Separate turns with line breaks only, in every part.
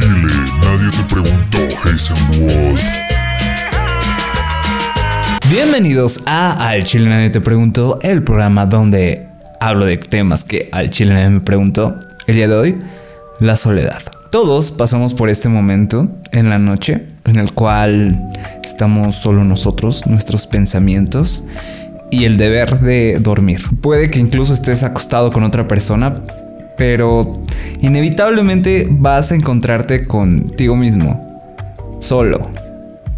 Chile, nadie te preguntó, Hazen Wolf.
Bienvenidos a Al Chile Nadie Te Preguntó, el programa donde hablo de temas que al Chile nadie me preguntó. El día de hoy, la soledad. Todos pasamos por este momento en la noche en el cual estamos solo nosotros, nuestros pensamientos y el deber de dormir. Puede que incluso estés acostado con otra persona, pero inevitablemente vas a encontrarte contigo mismo, solo,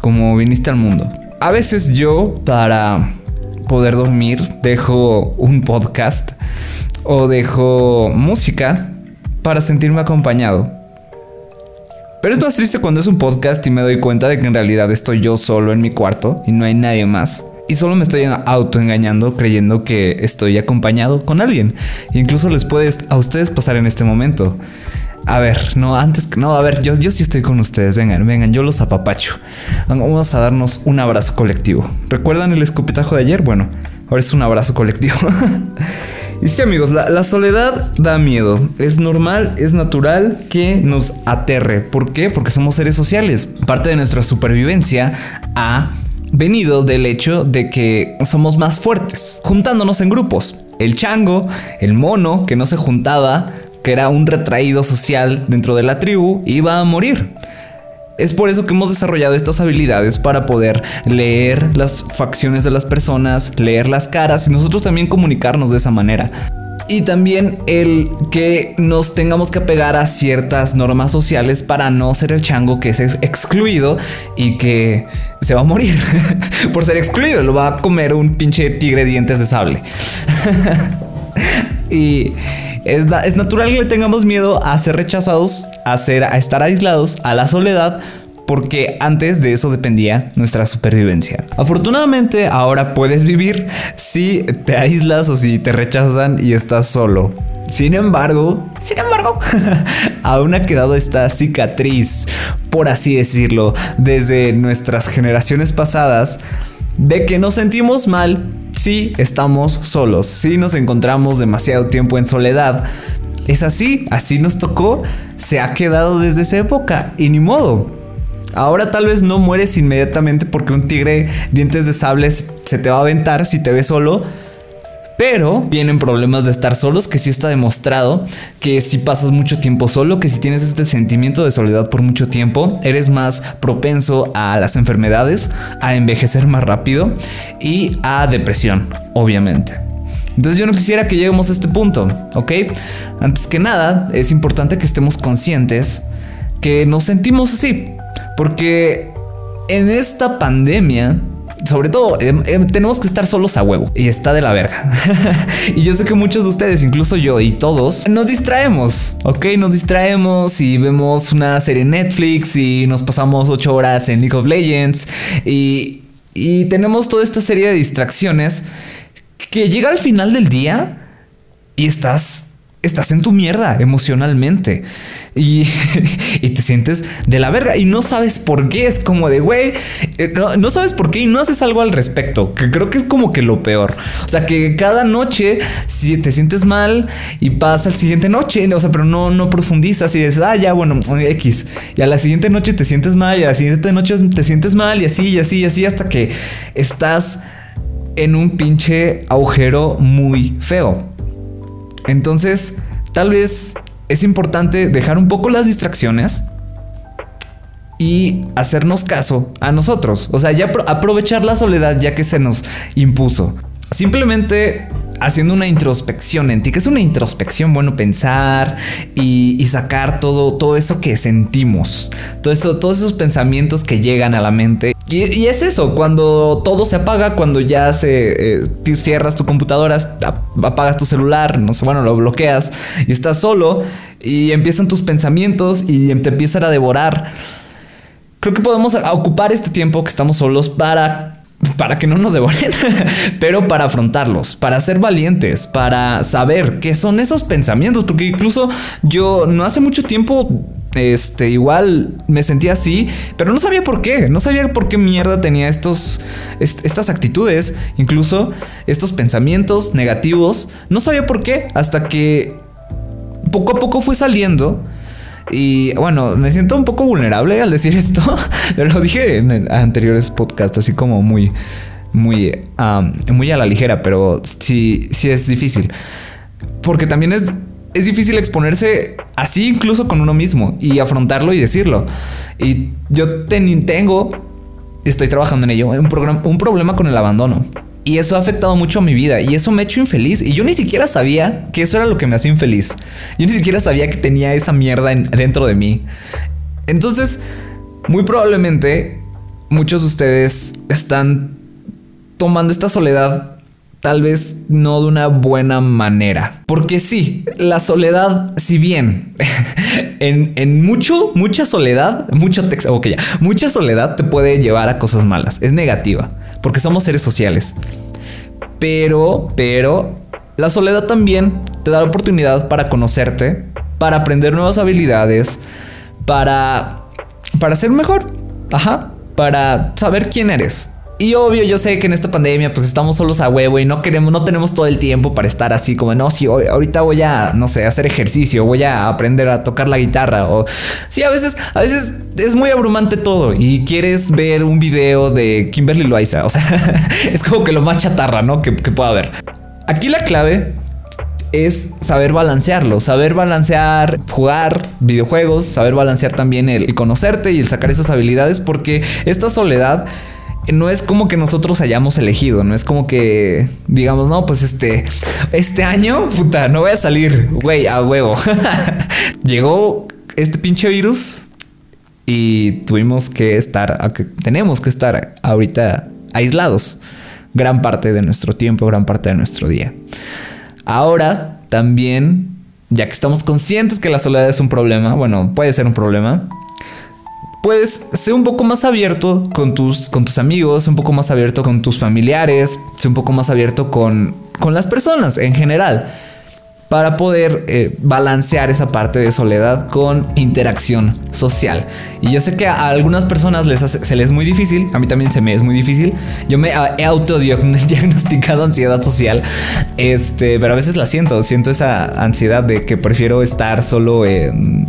como viniste al mundo. A veces yo, para poder dormir, dejo un podcast o dejo música para sentirme acompañado. Pero es más triste cuando es un podcast y me doy cuenta de que en realidad estoy yo solo en mi cuarto y no hay nadie más. Y solo me estoy autoengañando creyendo que estoy acompañado con alguien. Incluso les puede a ustedes pasar en este momento. A ver, no, antes que no, a ver, yo, yo sí estoy con ustedes. Vengan, vengan, yo los apapacho. Vamos a darnos un abrazo colectivo. ¿Recuerdan el escupitajo de ayer? Bueno, ahora es un abrazo colectivo. y sí, amigos, la, soledad da miedo. Es normal, es natural que nos aterre. ¿Por qué? Porque somos seres sociales. Parte de nuestra supervivencia ha venido del hecho de que somos más fuertes, juntándonos en grupos. El chango, el mono que no se juntaba, que era un retraído social dentro de la tribu, iba a morir. Es por eso que hemos desarrollado estas habilidades para poder leer las facciones de las personas, leer las caras y nosotros también comunicarnos de esa manera. Y también el que nos tengamos que apegar a ciertas normas sociales para no ser el chango que es excluido y que se va a morir por ser excluido. Lo va a comer un pinche tigre de dientes de sable. y es, es, natural que le tengamos miedo a ser rechazados, a, ser, a estar aislados, a la soledad, porque antes de eso dependía nuestra supervivencia. Afortunadamente ahora puedes vivir si te aíslas o si te rechazan y estás solo. Sin embargo, sin embargo, aún ha quedado esta cicatriz, por así decirlo, desde nuestras generaciones pasadas, de que nos sentimos mal si estamos solos, si nos encontramos demasiado tiempo en soledad. Es así, así nos tocó, se ha quedado desde esa época y ni modo. Ahora tal vez no mueres inmediatamente porque un tigre dientes de sable se te va a aventar si te ve solo. Pero vienen problemas de estar solos, que sí está demostrado que si pasas mucho tiempo solo, que si tienes este sentimiento de soledad por mucho tiempo, eres más propenso a las enfermedades, a envejecer más rápido y a depresión, obviamente. Entonces yo no quisiera que lleguemos a este punto, ¿ok? Antes que nada, es importante que estemos conscientes que nos sentimos así, porque en esta pandemia sobre todo, eh, eh, tenemos que estar solos a huevo. Y está de la verga. y yo sé que muchos de ustedes, incluso yo y todos, nos distraemos. Ok, nos distraemos y vemos una serie en Netflix y nos pasamos ocho horas en League of Legends. Y, y tenemos toda esta serie de distracciones que llega al final del día y estás estás en tu mierda emocionalmente y, te sientes de la verga y no sabes por qué. Es como de, güey, eh, no, sabes por qué y no haces algo al respecto, que creo que es como que lo peor. O sea, que cada noche si te sientes mal y pasa la siguiente noche, o sea, pero no, no profundizas y dices, ah, ya, bueno, X. Y a la siguiente noche te sientes mal y a la siguiente noche te sientes mal y así, y así, y así, hasta que estás en un pinche agujero muy feo. Entonces, tal vez es importante dejar un poco las distracciones y hacernos caso a nosotros. O sea, ya aprovechar la soledad ya que se nos impuso. Simplemente haciendo una introspección en ti, que es una introspección, bueno, pensar y, sacar todo, todo eso que sentimos, todo eso, todos esos pensamientos que llegan a la mente. Y, es eso, cuando todo se apaga, cuando ya se eh, cierras tu computadora, apagas tu celular, no sé, bueno, lo bloqueas y estás solo y empiezan tus pensamientos y te empiezan a devorar. Creo que podemos ocupar este tiempo que estamos solos para para que no nos devoren, pero para afrontarlos, para ser valientes, para saber qué son esos pensamientos, porque incluso yo no hace mucho tiempo este, igual me sentía así, pero no sabía por qué, no sabía por qué mierda tenía estos, estas actitudes, incluso estos pensamientos negativos, no sabía por qué, hasta que poco a poco fue saliendo Y bueno, me siento un poco vulnerable al decir esto. Lo dije en anteriores podcasts, así como muy, muy, muy a la ligera, pero sí, sí es difícil. Porque también es, es difícil exponerse así incluso con uno mismo y afrontarlo y decirlo. Y yo tengo, estoy trabajando en ello, un, un problema con el abandono. Y eso ha afectado mucho a mi vida y eso me ha hecho infeliz. Y yo ni siquiera sabía que eso era lo que me hacía infeliz. Yo ni siquiera sabía que tenía esa mierda dentro de mí. Entonces, muy probablemente muchos de ustedes están tomando esta soledad tal vez no de una buena manera. Porque sí, la soledad, si bien en, mucho, mucha soledad, mucho texto, ok, ya, mucha soledad te puede llevar a cosas malas, es negativa porque somos seres sociales. Pero, pero, la soledad también te da la oportunidad para conocerte, para aprender nuevas habilidades, para, para ser mejor, ajá, para saber quién eres. Y obvio, yo sé que en esta pandemia pues estamos solos a huevo y no queremos, no tenemos todo el tiempo para estar así como, no, si ahorita voy a, no sé, hacer ejercicio, voy a aprender a tocar la guitarra o... Sí, a veces, a veces es muy abrumante todo y quieres ver un video de Kimberly Loaiza, o sea, es como que lo más chatarra, ¿no? Que, que pueda haber. Aquí la clave es saber balancearlo, saber balancear, jugar videojuegos, saber balancear también el conocerte y el sacar esas habilidades porque esta soledad no es como que nosotros hayamos elegido, no es como que digamos, no, pues este, este año, puta, no voy a salir, güey, a huevo. Llegó este pinche virus y tuvimos que estar, tenemos que estar ahorita aislados gran parte de nuestro tiempo, gran parte de nuestro día. Ahora también, ya que estamos conscientes que la soledad es un problema, bueno, puede ser un problema, puedes ser un poco más abierto con tus, con tus amigos, un poco más abierto con tus familiares, ser un poco más abierto con, con las personas en general para poder eh, balancear esa parte de soledad con interacción social. Y yo sé que a algunas personas les se les es muy difícil, a mí también se me es muy difícil. Yo me he autodiagnosticado ansiedad social, este, pero a veces la siento, siento esa ansiedad de que prefiero estar solo en,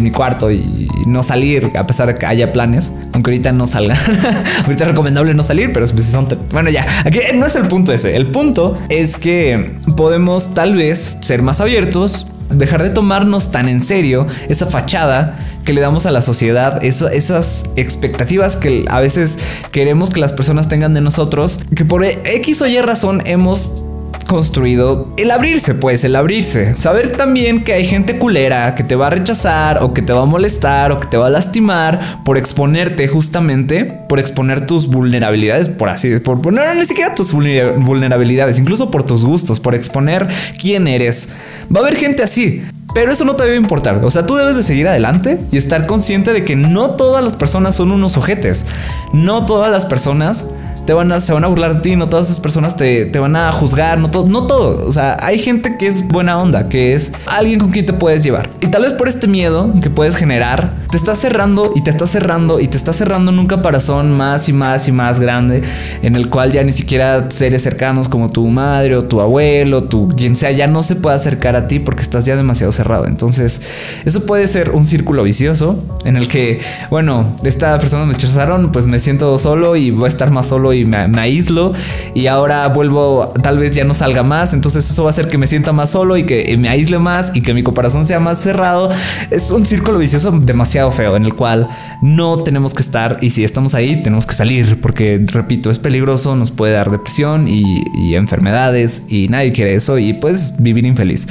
mi, cuarto y no salir a pesar de que haya planes, aunque ahorita no salgan. ahorita es recomendable no salir, pero pues son... Bueno, ya, aquí no es el punto ese, el punto es que podemos tal vez ser más abiertos, dejar de tomarnos tan en serio esa fachada que le damos a la sociedad, esas expectativas que a veces queremos que las personas tengan de nosotros, que por X o Y razón hemos construido el abrirse, pues, el abrirse. Saber también que hay gente culera que te va a rechazar o que te va a molestar o que te va a lastimar por exponerte justamente, por exponer tus vulnerabilidades, por así, por no, no, ni siquiera tus vulnerabilidades, incluso por tus gustos, por exponer quién eres. Va a haber gente así. Pero eso no te debe importar. O sea, tú debes de seguir adelante y estar consciente de que no todas las personas son unos ojetes. No todas las personas te van a, se van a burlar de ti, no todas esas personas te, van a juzgar, no todo, no todo. O sea, hay gente que es buena onda, que es alguien con quien te puedes llevar. Y tal vez por este miedo que puedes generar, te estás cerrando y te estás cerrando y te estás cerrando en un caparazón más y más y más grande, en el cual ya ni siquiera seres cercanos como tu madre o tu abuelo, tu quien sea, ya no se puede acercar a ti porque estás ya demasiado cerrado. Entonces, eso puede ser un círculo vicioso en el que, bueno, esta persona me rechazaron, pues me siento solo y voy a estar más solo y me, aíslo y ahora vuelvo, tal vez ya no salga más, entonces eso va a hacer que me sienta más solo y que me aísle más y que mi corazón sea más cerrado. Es un círculo vicioso demasiado feo en el cual no tenemos que estar y si estamos ahí tenemos que salir porque, repito, es peligroso, nos puede dar depresión y, enfermedades y nadie quiere eso y puedes vivir infeliz.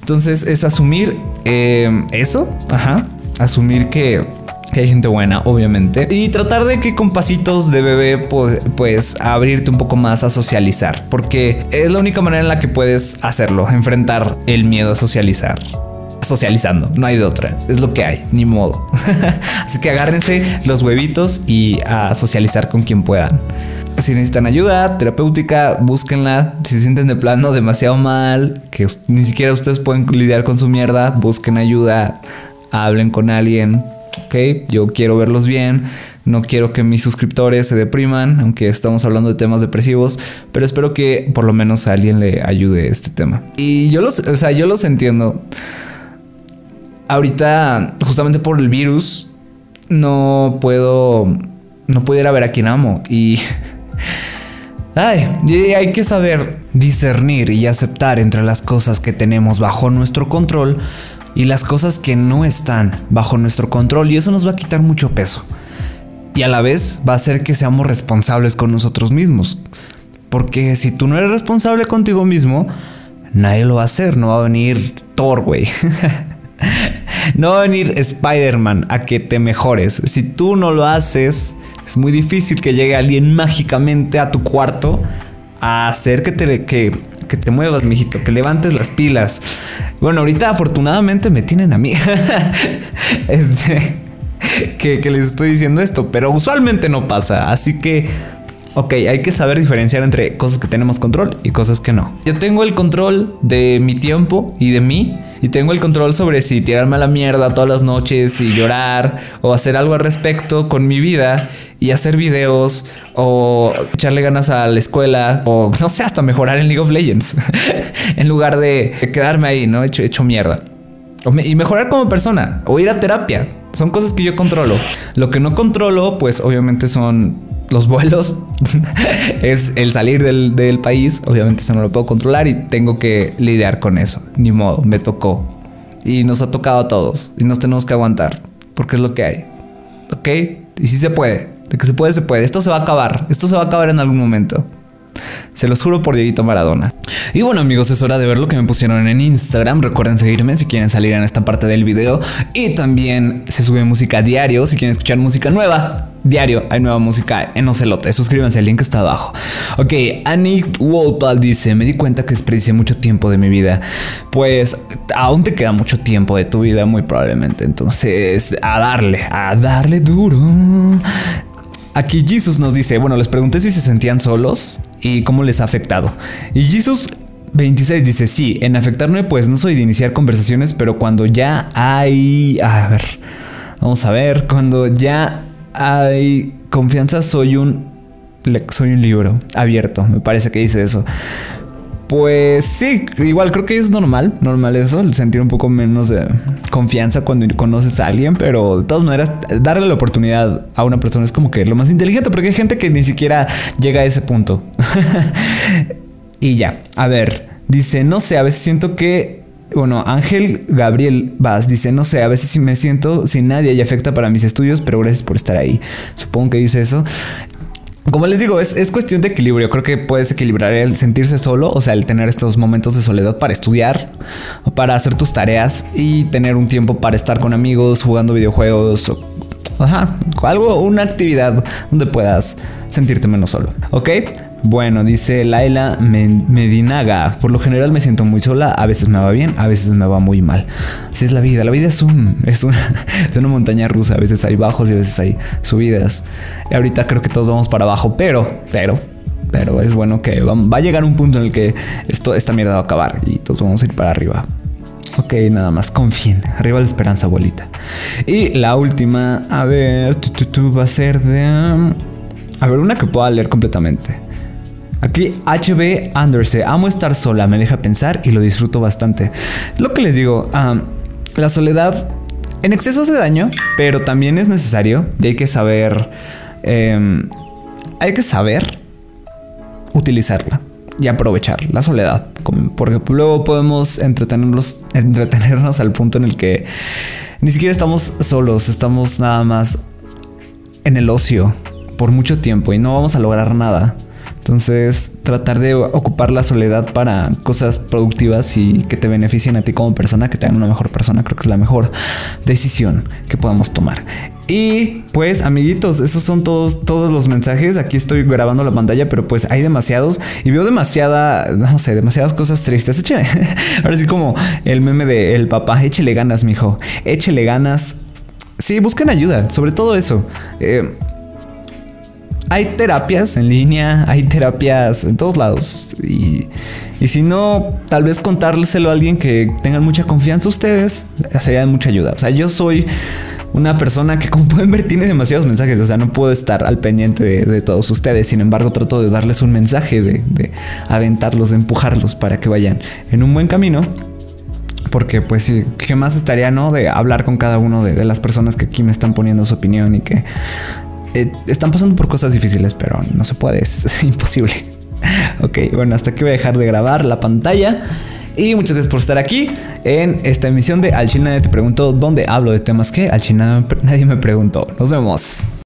Entonces es asumir eh, eso, ajá, asumir que que hay gente buena, obviamente. Y tratar de que con pasitos de bebé, pues, pues, abrirte un poco más a socializar. Porque es la única manera en la que puedes hacerlo, enfrentar el miedo a socializar. Socializando, no hay de otra, es lo que hay, ni modo. Así que agárrense los huevitos y a socializar con quien puedan. Si necesitan ayuda terapéutica, búsquenla. Si se sienten de plano demasiado mal, que ni siquiera ustedes pueden lidiar con su mierda, busquen ayuda, hablen con alguien, ok, yo quiero verlos bien, no quiero que mis suscriptores se depriman, aunque estamos hablando de temas depresivos, pero espero que por lo menos a alguien le ayude este tema. Y yo los, o sea, yo los entiendo. Ahorita, justamente por el virus, no puedo. No puedo ir a ver a quien amo. Y. Ay, hay que saber discernir y aceptar entre las cosas que tenemos bajo nuestro control y las cosas que no están bajo nuestro control. Y eso nos va a quitar mucho peso. Y a la vez va a hacer que seamos responsables con nosotros mismos. Porque si tú no eres responsable contigo mismo, nadie lo va a hacer. No va a venir Thor, güey. no va a venir Spider-Man a que te mejores. Si tú no lo haces, es muy difícil que llegue alguien mágicamente a tu cuarto a hacer que te, que, que te muevas, mijito, que levantes las pilas. Bueno, ahorita afortunadamente me tienen a mí. este, que, que les estoy diciendo esto, pero usualmente no pasa. Así que Ok, hay que saber diferenciar entre cosas que tenemos control y cosas que no. Yo tengo el control de mi tiempo y de mí. Y tengo el control sobre si tirarme a la mierda todas las noches y llorar o hacer algo al respecto con mi vida y hacer videos o echarle ganas a la escuela o no sé, hasta mejorar en League of Legends en lugar de quedarme ahí, ¿no? Hecho, mierda. Y mejorar como persona o ir a terapia. Son cosas que yo controlo. Lo que no controlo, pues obviamente son los vuelos, es el salir del, país. Obviamente eso no lo puedo controlar y tengo que lidiar con eso. Ni modo, me tocó. Y nos ha tocado a todos. Y nos tenemos que aguantar. Porque es lo que hay. ¿Ok? Y si se puede. De que se puede, se puede. Esto se va a acabar. Esto se va a acabar en algún momento. Se los juro por Dieguito Maradona. Y bueno amigos, es hora de ver lo que me pusieron en Instagram. Recuerden seguirme si quieren salir en esta parte del video. Y también se sube música diario si quieren escuchar música nueva. Diario hay nueva música en Ocelote. Suscríbanse, el link está abajo. Ok, Anik Wolpal dice: Me di cuenta que desperdicié mucho tiempo de mi vida. Pues aún te queda mucho tiempo de tu vida, muy probablemente. Entonces, a darle, a darle duro. Aquí Jesus nos dice, bueno, les pregunté si se sentían solos y cómo les ha afectado. Y Jesus 26 dice, sí, en afectarme pues no soy de iniciar conversaciones, pero cuando ya hay... A ver, vamos a ver, cuando ya hay confianza soy un... Soy un libro abierto, me parece que dice eso. Pues sí, igual creo que es normal, normal eso, el sentir un poco menos de confianza cuando conoces a alguien, pero de todas maneras, darle la oportunidad a una persona es como que lo más inteligente, porque hay gente que ni siquiera llega a ese punto. y ya, a ver, dice, no sé, a veces siento que bueno, Ángel Gabriel Vaz dice, no sé, a veces me siento sin nadie y afecta para mis estudios, pero gracias por estar ahí. Supongo que dice eso. Como les digo, es, cuestión de equilibrio. Creo que puedes equilibrar el sentirse solo, o sea, el tener estos momentos de soledad para estudiar, o para hacer tus tareas y tener un tiempo para estar con amigos, jugando videojuegos, o, ajá, algo, una actividad donde puedas sentirte menos solo. ¿Ok? Bueno, dice Laila Medinaga. Por lo general me siento muy sola. A veces me va bien, a veces me va muy mal. Así es la vida. La vida es, un, es, una, es una montaña rusa. A veces hay bajos y a veces hay subidas. Y ahorita creo que todos vamos para abajo, pero, pero, pero es bueno que va, a llegar un punto en el que esto, esta mierda va a acabar y todos vamos a ir para arriba. Ok, nada más, confíen. Arriba la esperanza, abuelita. Y la última, a ver, tu, va a ser de... A ver, una que pueda leer completamente. Aquí HB Anderse, amo estar sola, me deja pensar y lo disfruto bastante. Lo que les digo, la soledad en exceso hace daño, pero también es necesario y hay que saber, em, hay que saber utilizarla y aprovechar la soledad, porque luego podemos entretenernos, entretenernos al punto en el que ni siquiera estamos solos, estamos nada más en el ocio por mucho tiempo y no vamos a lograr nada. Entonces, tratar de ocupar la soledad para cosas productivas y que te beneficien a ti como persona, que te hagan una mejor persona, creo que es la mejor decisión que podamos tomar. Y pues, amiguitos, esos son todos, todos los mensajes. Aquí estoy grabando la pantalla, pero pues hay demasiados y veo demasiada, no sé, demasiadas cosas tristes. Échale. Ahora sí, como el meme de el papá, échele ganas, mijo, échele ganas. Sí, busquen ayuda, sobre todo eso. Eh, hay terapias en línea, hay terapias en todos lados. Y, si no, tal vez contárselo a alguien que tengan mucha confianza ustedes sería de mucha ayuda. O sea, yo soy una persona que como pueden ver tiene demasiados mensajes, o sea, no puedo estar al pendiente de, todos ustedes, sin embargo trato de darles un mensaje, de, de, aventarlos, de empujarlos para que vayan en un buen camino. Porque pues sí, ¿qué más estaría, no? De hablar con cada uno de las personas que aquí me están poniendo su opinión y que eh, están pasando por cosas difíciles, pero no se puede, es imposible. ok, bueno, hasta aquí voy a dejar de grabar la pantalla. Y muchas gracias por estar aquí en esta emisión de Al China Nadie te preguntó, donde hablo de temas que al China nadie me preguntó. Nos vemos.